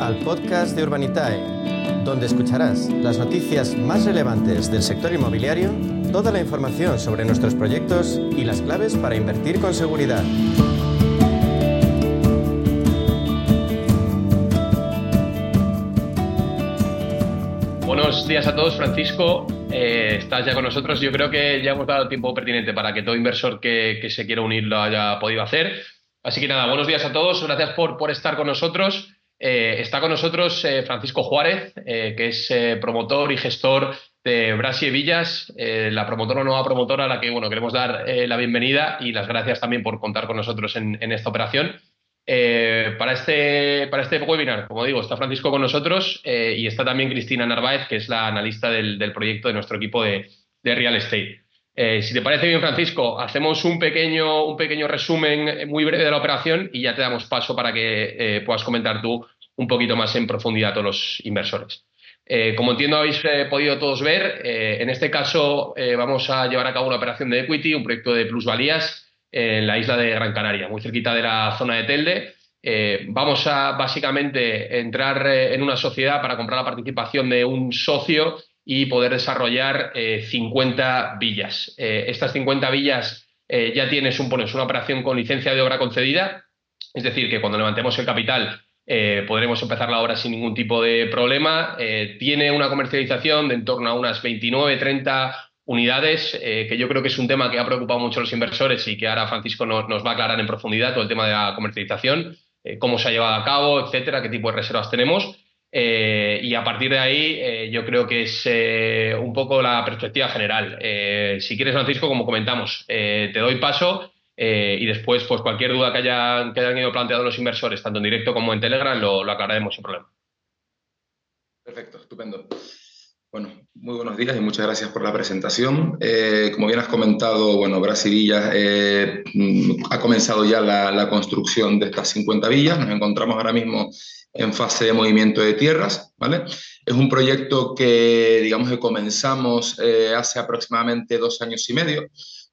al podcast de Urbanitae, donde escucharás las noticias más relevantes del sector inmobiliario, toda la información sobre nuestros proyectos y las claves para invertir con seguridad. Buenos días a todos, Francisco. Eh, estás ya con nosotros. Yo creo que ya hemos dado el tiempo pertinente para que todo inversor que, se quiera unir lo haya podido hacer. Así que nada, buenos días a todos, gracias por, por estar con nosotros. Eh, está con nosotros eh, Francisco Juárez, eh, que es promotor y gestor de Brasi Villas, la promotora nueva promotora a la que bueno, queremos dar la bienvenida y las gracias también por contar con nosotros en, esta operación. para, este, para este webinar, como digo, está Francisco con nosotros y está también Cristina Narváez, que es la analista del, proyecto de nuestro equipo de Real Estate. Eh, si te parece bien, Francisco, hacemos un pequeño, un pequeño resumen muy breve de la operación y ya te damos paso para que eh, puedas comentar tú un poquito más en profundidad a todos los inversores. Eh, como entiendo habéis podido todos ver, en este caso vamos a llevar a cabo una operación de equity, un proyecto de plusvalías en la isla de Gran Canaria, muy cerquita de la zona de Telde. vamos a básicamente entrar en una sociedad para comprar la participación de un socio y poder desarrollar 50 eh, villas. Eh, estas 50 villas eh, ya tienes un, una operación con licencia de obra concedida, es decir, que cuando levantemos el capital podremos empezar la obra sin ningún tipo de problema. tiene una comercialización de en torno a unas 29, 30 unidades, que yo creo que es un tema que ha preocupado mucho a los inversores y que ahora Francisco nos va a aclarar en profundidad todo el tema de la comercialización, cómo se ha llevado a cabo, etcétera, qué tipo de reservas tenemos. Eh, y a partir de ahí, eh, yo creo que es eh, un poco la perspectiva general. si quieres, Francisco, como comentamos, te doy paso y después, pues cualquier duda que hayan, que hayan ido planteando los inversores, tanto en directo como en Telegram, lo, lo aclararemos sin problema. Perfecto, estupendo. Bueno, muy buenos días y muchas gracias por la presentación. como bien has comentado, bueno, Brasilia mm, ha comenzado ya la, la, construcción de estas 50 villas. Nos encontramos ahora mismo en fase de movimiento de tierras, ¿vale? Es un proyecto que, digamos, que comenzamos eh, hace aproximadamente dos años y medio,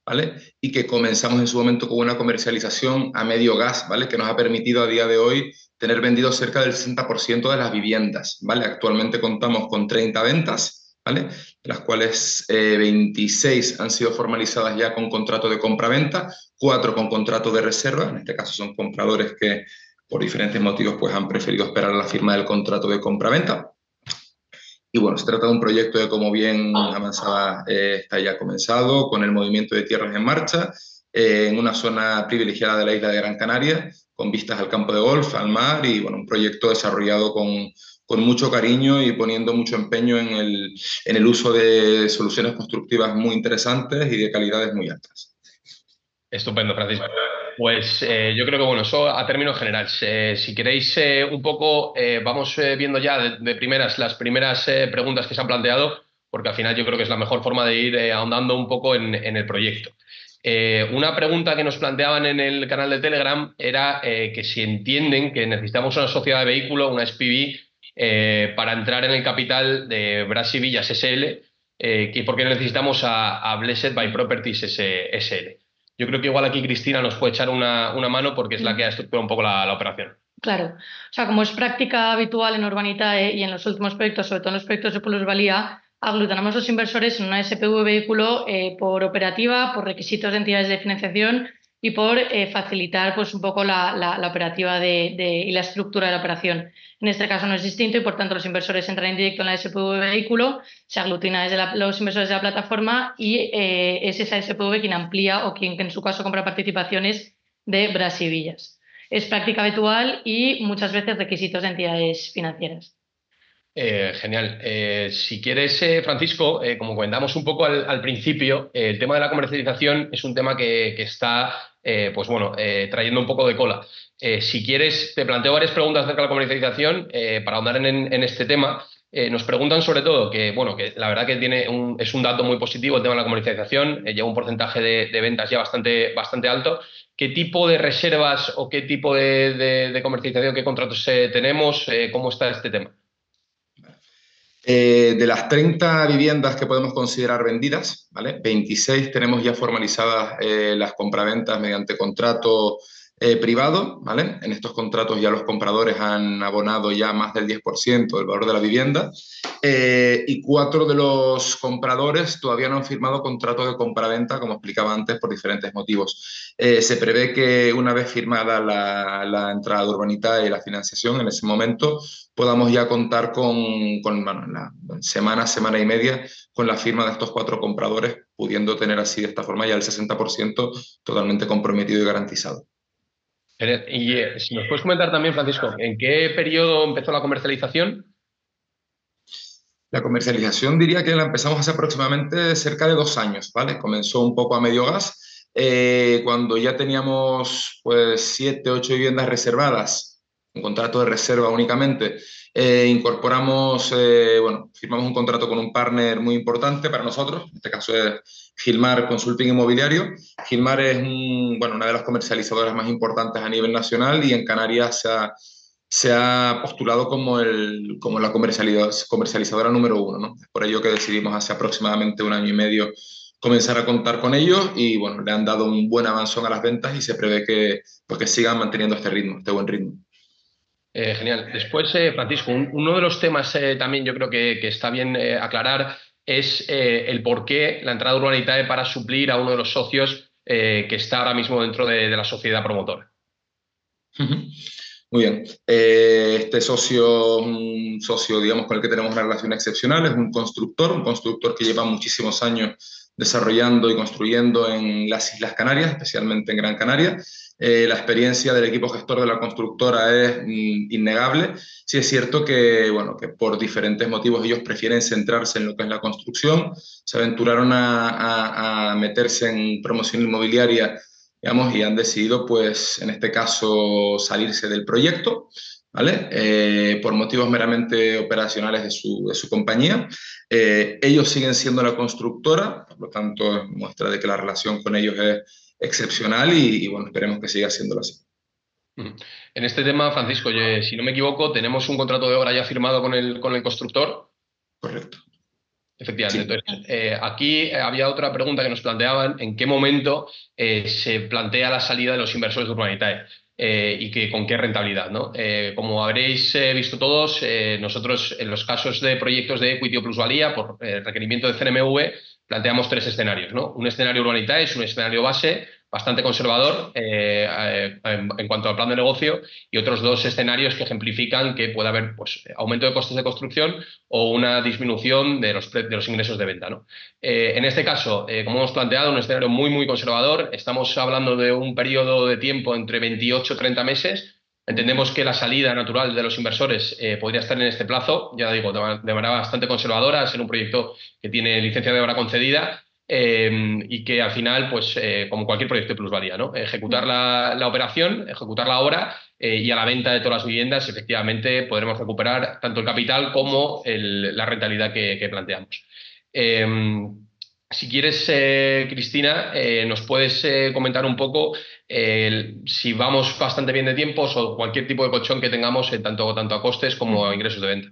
¿vale? Y que comenzamos en su momento con una comercialización a medio gas, ¿vale? Que nos ha permitido a día de hoy tener vendido cerca del 60% de las viviendas, ¿vale? Actualmente contamos con 30 ventas, ¿vale? De las cuales 26 eh, han sido formalizadas ya con contrato de compra-venta, 4 con contrato de reserva, en este caso son compradores que por diferentes motivos, pues han preferido esperar a la firma del contrato de compra-venta. Y bueno, se trata de un proyecto de, como bien avanzaba, eh, está ya comenzado, con el movimiento de tierras en marcha, eh, en una zona privilegiada de la isla de Gran Canaria, con vistas al campo de golf, al mar, y bueno, un proyecto desarrollado con, con mucho cariño y poniendo mucho empeño en el, en el uso de soluciones constructivas muy interesantes y de calidades muy altas. Estupendo, Francisco. Pues eh, yo creo que, bueno, eso a términos generales. Eh, si queréis eh, un poco, vamos viendo ya de, primeras las primeras preguntas que se han planteado, porque al final yo creo que es la mejor forma de ir ahondando un poco en, el proyecto. Una pregunta que nos planteaban en el canal de Telegram era que si entienden que necesitamos una sociedad de vehículo, una SPV, para entrar en el capital de Brasil Villas SL, que por qué necesitamos a, Blessed by Properties SL. Yo creo que igual aquí Cristina nos puede echar una, mano porque es la que ha estructurado un poco la, operación. Claro, o sea, como es práctica habitual en Urbanitae y en los últimos proyectos, sobre todo en los proyectos de plusvalía, aglutinamos los inversores en una SPV vehículo eh, por operativa, por requisitos de entidades de financiación y por eh, facilitar pues, un poco la, operativa y la estructura de la operación. En este caso no es distinto y por tanto los inversores entran en directo en la SPV vehículo, se aglutina desde los inversores de la plataforma y eh, es esa SPV quien amplía o quien en su caso compra participaciones de Brasivillas. Es práctica habitual y muchas veces requisitos de entidades financieras. Eh, genial. Eh, si quieres, Francisco, como comentamos un poco al, principio, el tema de la comercialización es un tema que, está, pues bueno, trayendo un poco de cola. Eh, si quieres, te planteo varias preguntas acerca de la comercialización eh, para ahondar en, este tema. Eh, nos preguntan sobre todo que, bueno, que la verdad que tiene es un dato muy positivo el tema de la comercialización, lleva un porcentaje de, ventas ya bastante, bastante alto. ¿Qué tipo de reservas o qué tipo de, comercialización, qué contratos tenemos? ¿Cómo está este tema? De las 30 viviendas que podemos considerar vendidas, ¿vale? 26 tenemos ya formalizadas las compraventas mediante contrato eh, privado, ¿vale? En estos contratos ya los compradores han abonado ya más del 10% del valor de la vivienda eh, y cuatro de los compradores todavía no han firmado contrato de compraventa, como explicaba antes, por diferentes motivos. Eh, se prevé que una vez firmada la, entrada de urbanidad y la financiación, en ese momento podamos ya contar con, con la semana, semana y media con la firma de estos cuatro compradores, pudiendo tener así de esta forma ya el 60% totalmente comprometido y garantizado. Y eh, si nos puedes comentar también, Francisco, ¿en qué periodo empezó la comercialización? La comercialización diría que la empezamos hace aproximadamente cerca de dos años, ¿vale? Comenzó un poco a medio gas, eh, cuando ya teníamos pues siete, ocho viviendas reservadas, un contrato de reserva únicamente, eh, incorporamos, bueno, firmamos un contrato con un partner muy importante para nosotros, en este caso es Gilmar Consulting Inmobiliario. Gilmar es bueno, una de las comercializadoras más importantes a nivel nacional y en Canarias se ha, postulado como, el, como la comercializadora número uno. ¿no? Es por ello que decidimos hace aproximadamente un año y medio comenzar a contar con ellos y bueno, le han dado un buen avanzón a las ventas y se prevé que, pues, que sigan manteniendo este ritmo, este buen ritmo. Eh, genial. Después, eh, Francisco, uno de los temas eh, también yo creo que, está bien aclarar es el por qué la entrada Urbanitae para suplir a uno de los socios que está ahora mismo dentro de, la sociedad promotora. Muy bien. Este socio, un socio, digamos, con el que tenemos una relación excepcional, es un constructor, un constructor que lleva muchísimos años desarrollando y construyendo en las Islas Canarias, especialmente en Gran Canaria. Eh, la experiencia del equipo gestor de la constructora es mm, innegable. Sí es cierto que, bueno, que por diferentes motivos ellos prefieren centrarse en lo que es la construcción, se aventuraron a, meterse en promoción inmobiliaria, digamos, y han decidido, pues, en este caso, salirse del proyecto. ¿Vale? Eh, por motivos meramente operacionales de su, de su compañía. Eh, ellos siguen siendo la constructora, por lo tanto, muestra de que la relación con ellos es, excepcional y, bueno, esperemos que siga siéndolo así. En este tema, Francisco, si no me equivoco, tenemos un contrato de obra ya firmado con el, con el constructor. Correcto. Efectivamente. Entonces, eh, aquí había otra pregunta que nos planteaban, ¿en qué momento eh, se plantea la salida de los inversores de Urbanitae? Eh, y que, con qué rentabilidad. ¿no? como habréis visto todos, nosotros en los casos de proyectos de equity o plusvalía, por requerimiento de CNMV, planteamos tres escenarios. ¿no? Un escenario urbanita es un escenario base bastante conservador eh, eh, en, cuanto al plan de negocio y otros dos escenarios que ejemplifican que puede haber pues, aumento de costes de construcción o una disminución de los, de los ingresos de venta. Eh, en este caso, como hemos planteado, un escenario muy, muy conservador. Estamos hablando de un periodo de tiempo entre 28 y 30 meses Entendemos que la salida natural de los inversores eh, podría estar en este plazo, ya digo, de, manera bastante conservadora, ser un proyecto que tiene licencia de obra concedida eh, y que al final, pues eh, como cualquier proyecto de plusvalía, ¿no? ejecutar la, operación, ejecutar la obra y a la venta de todas las viviendas, efectivamente podremos recuperar tanto el capital como la rentabilidad que, que planteamos. Si quieres, Cristina, nos puedes comentar un poco si vamos bastante bien de tiempos o cualquier tipo de colchón que tengamos en tanto, tanto a costes como a ingresos de venta.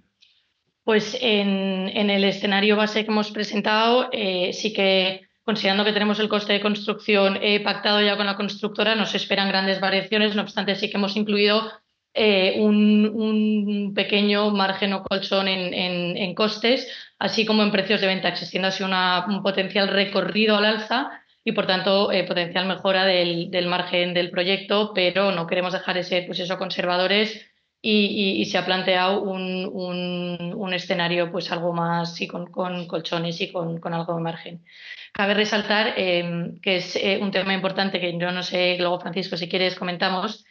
Pues en, el escenario base que hemos presentado, eh, sí que considerando que tenemos el coste de construcción eh, pactado ya con la constructora, nos esperan grandes variaciones, no obstante sí que hemos incluido eh, un, pequeño margen o colchón en, costes, así como en precios de venta, existiendo así un potencial recorrido al alza y por tanto eh, potencial mejora del, margen del proyecto, pero no queremos dejar de ser pues eso, conservadores y, se ha planteado un, escenario pues algo más sí, con, colchones y con, algo de margen. Cabe resaltar em, que es eh, un tema importante que yo no sé, luego Francisco, si quieres comentamos,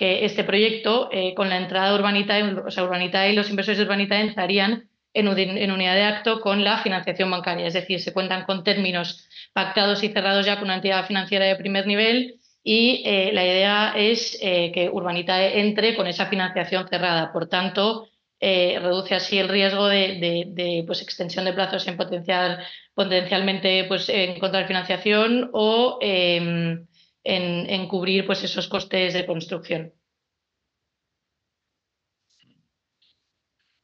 que este proyecto eh, con la entrada de Urbanita, o sea, Urbanita y los inversores de Urbanita entrarían en, unidad de acto con la financiación bancaria, es decir, se cuentan con términos pactados y cerrados ya con una entidad financiera de primer nivel y eh, la idea es eh, que Urbanita entre con esa financiación cerrada. Por tanto, reduce así el riesgo de, pues, extensión de plazos en potencial, potencialmente pues, encontrar financiación o em, en, cubrir pues, esos costes de construcción.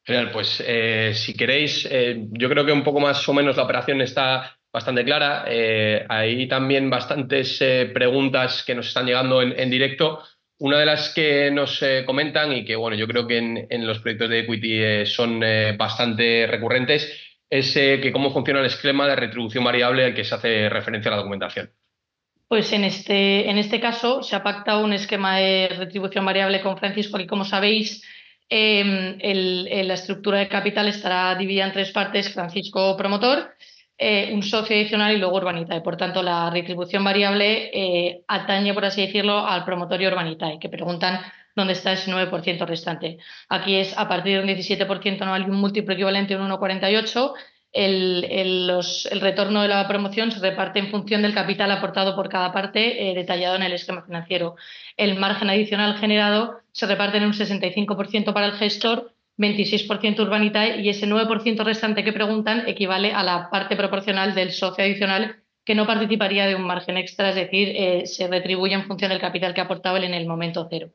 Genial, pues si queréis, yo creo que un poco más o menos la operación está bastante clara. Eh, hay también bastantes eh, preguntas que nos están llegando en, directo. una de las que nos comentan y que, bueno, yo creo que en, los proyectos de equity son bastante recurrentes es que cómo funciona el esquema de retribución variable al que se hace referencia la documentación. Pues en este, en este caso se ha pactado un esquema de retribución variable con Francisco, y como sabéis, em, la estructura de capital estará dividida en tres partes, Francisco promotor, eh, un socio adicional y luego Urbanitae. Por tanto, la retribución variable eh, atañe, por así decirlo, al promotor y Urbanitae, que preguntan dónde está ese 9% restante. Aquí es a partir de un 17% anual y un múltiplo equivalente a un 1,48 el, retorno de la promoción se reparte en función del capital aportado por cada parte eh, detallado en el esquema financiero. El margen adicional generado se reparte en un 65% para el gestor, 26% Urbanitae y ese 9% restante que preguntan equivale a la parte proporcional del socio adicional que no participaría de un margen extra, es decir, eh, se retribuye en función del capital que ha aportado él en el momento cero.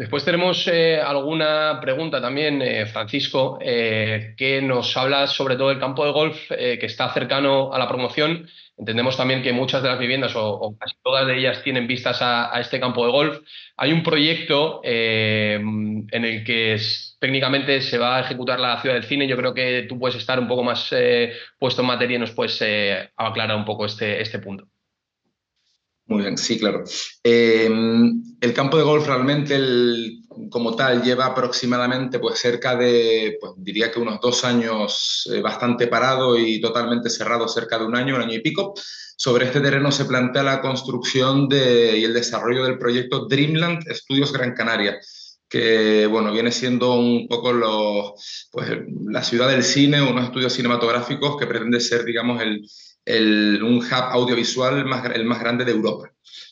Después tenemos eh, alguna pregunta también, eh, Francisco, eh, que nos habla sobre todo del campo de golf que está cercano a la promoción. Entendemos también que muchas de las viviendas o, casi todas de ellas tienen vistas a, este campo de golf. Hay un proyecto en el que técnicamente se va a ejecutar la ciudad del cine. Yo creo que tú puedes estar un poco más puesto en materia y nos puedes aclarar un poco este, este punto. Muy bien, sí, claro. Em, el campo de golf realmente, como tal, lleva aproximadamente pues, cerca de, pues, diría que unos dos años eh, bastante parado y totalmente cerrado, cerca de un año, un año y pico. Sobre este terreno se plantea la construcción de, y el desarrollo del proyecto Dreamland Estudios Gran Canaria, que bueno, viene siendo un poco los, pues, la ciudad del cine, unos estudios cinematográficos que pretende ser, digamos, el, un hub audiovisual más, el más grande de Europa.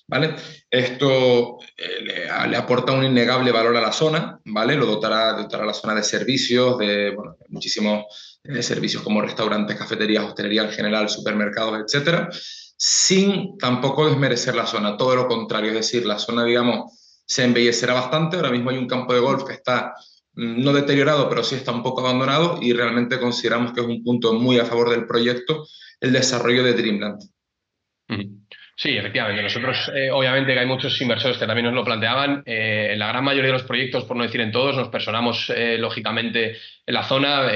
¿vale? Esto eh, le, aporta un innegable valor a la zona, ¿vale? Lo dotará, dotará a la zona de servicios, de muchísimos eh, servicios como restaurantes, cafeterías, hostelería en general, supermercados, etcétera, sin tampoco desmerecer la zona, todo lo contrario, es decir, la zona, digamos, se embellecerá bastante, ahora mismo hay un campo de golf que está no deteriorado, pero sí está un poco abandonado y realmente consideramos que es un punto muy a favor del proyecto el desarrollo de Dreamland. Sí, efectivamente. Nosotros, eh, obviamente, que hay muchos inversores que también nos lo planteaban. Eh, en la gran mayoría de los proyectos, por no decir en todos, nos personamos eh, lógicamente en la zona,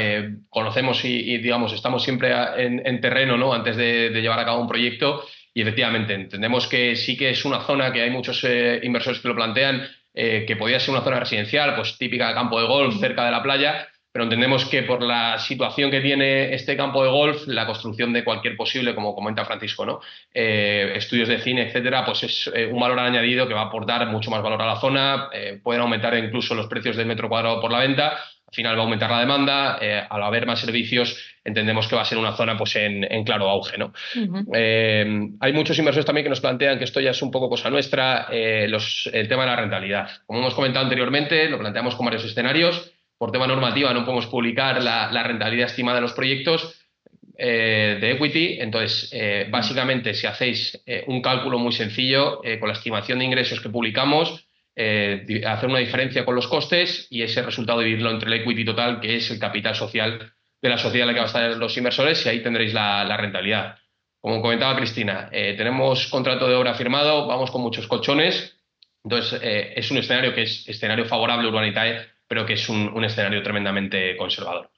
conocemos y, digamos, estamos siempre en, terreno ¿no? antes de, llevar a cabo un proyecto. Y efectivamente, entendemos que sí que es una zona que hay muchos inversores que lo plantean, que podría ser una zona residencial, pues típica de campo de golf, cerca de la playa, pero entendemos que por la situación que tiene este campo de golf, la construcción de cualquier posible, como comenta Francisco, ¿no? Eh, estudios de cine, etcétera, pues es eh, un valor añadido que va a aportar mucho más valor a la zona, eh, pueden aumentar incluso los precios del metro cuadrado por la venta, al final va a aumentar la demanda, al haber más servicios, entendemos que va a ser una zona pues, en, claro auge. ¿no? hay muchos inversores también que nos plantean que esto ya es un poco cosa nuestra, los, el tema de la rentabilidad. Como hemos comentado anteriormente, lo planteamos con varios escenarios por tema normativa no podemos publicar la, rentabilidad estimada de los proyectos eh, de equity. Entonces, eh, básicamente, si hacéis eh, un cálculo muy sencillo con la estimación de ingresos que publicamos, hacer una diferencia con los costes y ese resultado dividirlo entre el equity total, que es el capital social de la sociedad en la que van a estar los inversores, y ahí tendréis la, rentabilidad. Como comentaba Cristina, tenemos contrato de obra firmado, vamos con muchos colchones. Entonces, es un escenario que es escenario favorable Urbanitae pero que es un, escenario tremendamente conservador.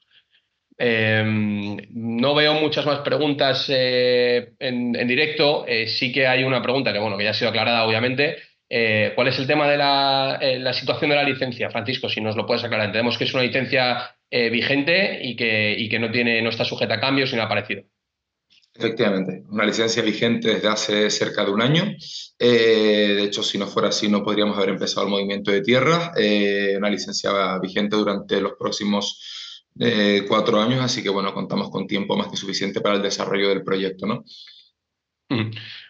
Em, no veo muchas más preguntas eh, en, directo. Eh, sí que hay una pregunta que, bueno, que ya ha sido aclarada, obviamente. Eh, ¿Cuál es el tema de la, situación de la licencia, Francisco? Si nos lo puedes aclarar. Entendemos que es una licencia vigente y que, y que no, tiene, no está sujeta a cambios ni nada parecido. Efectivamente, una licencia vigente desde hace cerca de un año. Eh, de hecho, si no fuera así, no podríamos haber empezado el movimiento de tierra. Eh, una licencia vigente durante los próximos eh, cuatro años, así que bueno, contamos con tiempo más que suficiente para el desarrollo del proyecto, ¿no?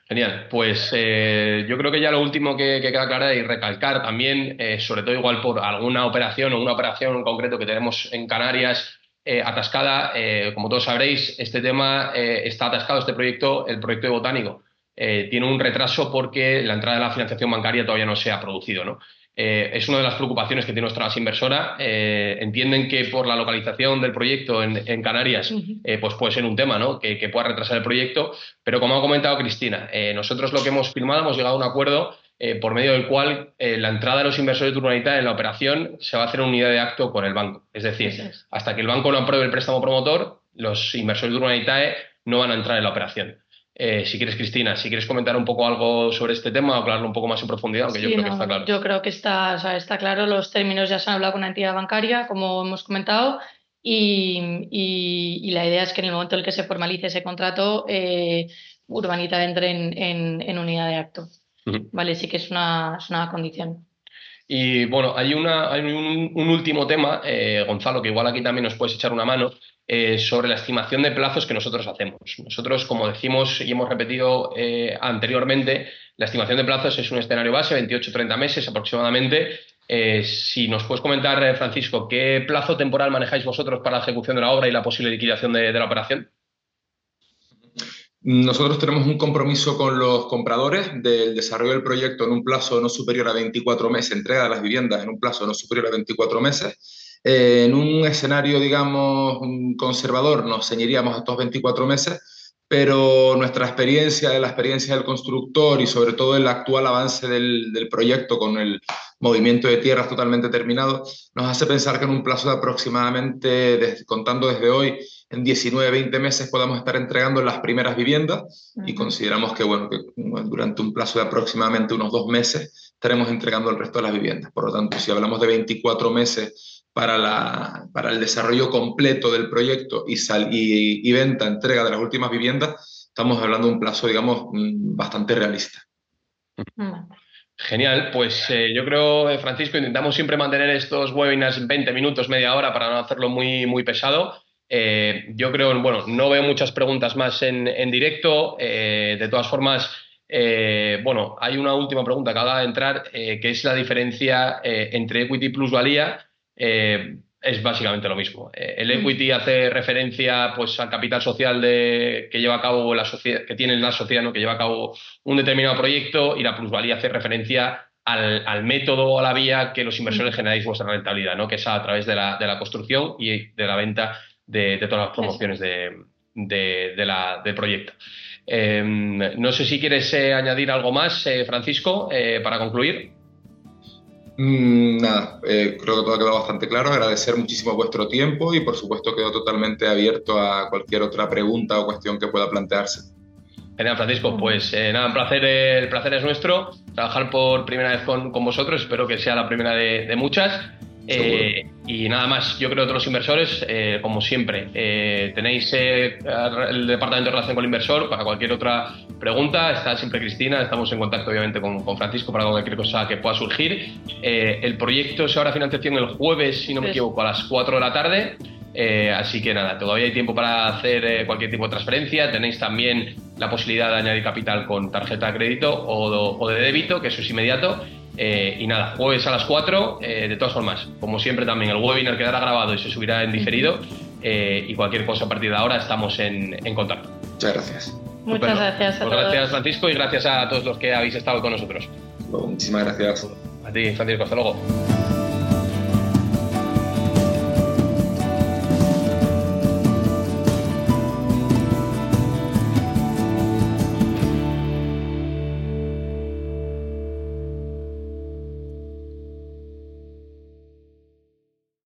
Genial. Pues yo creo que ya lo último que, que queda aclarar y recalcar también, sobre todo igual por alguna operación o una operación en concreto que tenemos en Canarias eh, atascada. Eh, como todos sabréis, este tema eh, está atascado, este proyecto, el proyecto de Botánico. tiene un retraso porque la entrada de la financiación bancaria todavía no se ha producido. ¿no? Es una de las preocupaciones que tiene nuestra inversora. entienden que por la localización del proyecto en, Canarias, pues puede ser un tema ¿no? que, que, pueda retrasar el proyecto. Pero como ha comentado Cristina, nosotros lo que hemos firmado, hemos llegado a un acuerdo eh, por medio del cual eh, la entrada de los inversores de Urbanita en la operación se va a hacer en unidad de acto con el banco. Es decir, hasta que el banco no apruebe el préstamo promotor, los inversores de Urbanitae no van a entrar en la operación. Eh, si quieres, Cristina, si quieres comentar un poco algo sobre este tema o hablarlo un poco más en profundidad, aunque yo creo que está claro. Yo creo que está, está claro, los términos ya se han hablado con la entidad bancaria, como hemos comentado, y, la idea es que en el momento en el que se formalice ese contrato, eh, Urbanita entre en, unidad de acto. Vale, sí que es una, condición. Y bueno, hay, una, hay un, último tema, eh, Gonzalo, que igual aquí también nos puedes echar una mano, eh, sobre la estimación de plazos que nosotros hacemos. Nosotros, como decimos y hemos repetido eh, anteriormente, la estimación de plazos es un escenario base, 28-30 meses aproximadamente. Eh, si nos puedes comentar, Francisco, ¿qué plazo temporal manejáis vosotros para la ejecución de la obra y la posible liquidación de, la operación? Nosotros tenemos un compromiso con los compradores del desarrollo del proyecto en un plazo no superior a 24 meses, entrega de las viviendas en un plazo no superior a 24 meses en un escenario, digamos, conservador, nos ceñiríamos a estos 24 meses, pero nuestra experiencia, la experiencia del constructor y sobre todo el actual avance del, del, proyecto con el movimiento de tierras totalmente terminado, nos hace pensar que en un plazo de aproximadamente, contando desde hoy, en 19, 20 meses podamos estar entregando las primeras viviendas y consideramos que, bueno, que durante un plazo de aproximadamente unos dos meses estaremos entregando el resto de las viviendas. Por lo tanto, si hablamos de 24 meses para, la, para el desarrollo completo del proyecto y, sal, y, venta, entrega de las últimas viviendas, estamos hablando de un plazo, digamos, mm, bastante realista. Genial, pues eh, yo creo, eh, Francisco, intentamos siempre mantener estos webinars 20 minutos, media hora, para no hacerlo muy, muy pesado. Eh, yo creo, bueno, no veo muchas preguntas más en, en directo. de todas formas, bueno, hay una última pregunta que acaba de entrar, que es la diferencia entre equity plus valía eh, es básicamente lo mismo. Eh, el mm. equity hace referencia pues, al capital social de, que lleva a cabo la sociedad, que tiene la sociedad, ¿no? que lleva a cabo un determinado proyecto, y la plusvalía hace referencia al, método o a la vía que los inversores mm. generáis vuestra rentabilidad, ¿no? que es a través de la, de la construcción y de la venta de, todas las promociones de, la, del proyecto. Em, no sé si quieres eh, añadir algo más, Francisco, para concluir. Mm, nada, eh, creo que todo ha quedado bastante claro. Agradecer muchísimo vuestro tiempo y por supuesto quedo totalmente abierto a cualquier otra pregunta o cuestión que pueda plantearse. Genial, Francisco. Pues eh, nada, un placer, el placer es nuestro. Trabajar por primera vez con, vosotros. Espero que sea la primera de muchas. Eh, y nada más, yo creo que otros inversores, eh, como siempre, eh, tenéis el departamento de relación con el inversor para cualquier otra pregunta. Está siempre Cristina, estamos en contacto obviamente con, Francisco para cualquier cosa que pueda surgir. el proyecto se habrá financiación el jueves, si no me equivoco, a las 4 de la tarde. así que nada, todavía hay tiempo para hacer cualquier tipo de transferencia. Tenéis también la posibilidad de añadir capital con tarjeta de crédito o, o de débito, que eso es inmediato. Eh, y nada, jueves a las 4, eh, de todas formas, como siempre también el webinar quedará grabado y se subirá en diferido eh, y cualquier cosa a partir de ahora estamos en, contacto. Muchas gracias. Muchas gracias. A pues gracias Francisco y gracias a todos los que habéis estado con nosotros. Muchísimas gracias. A ti Francisco, hasta luego.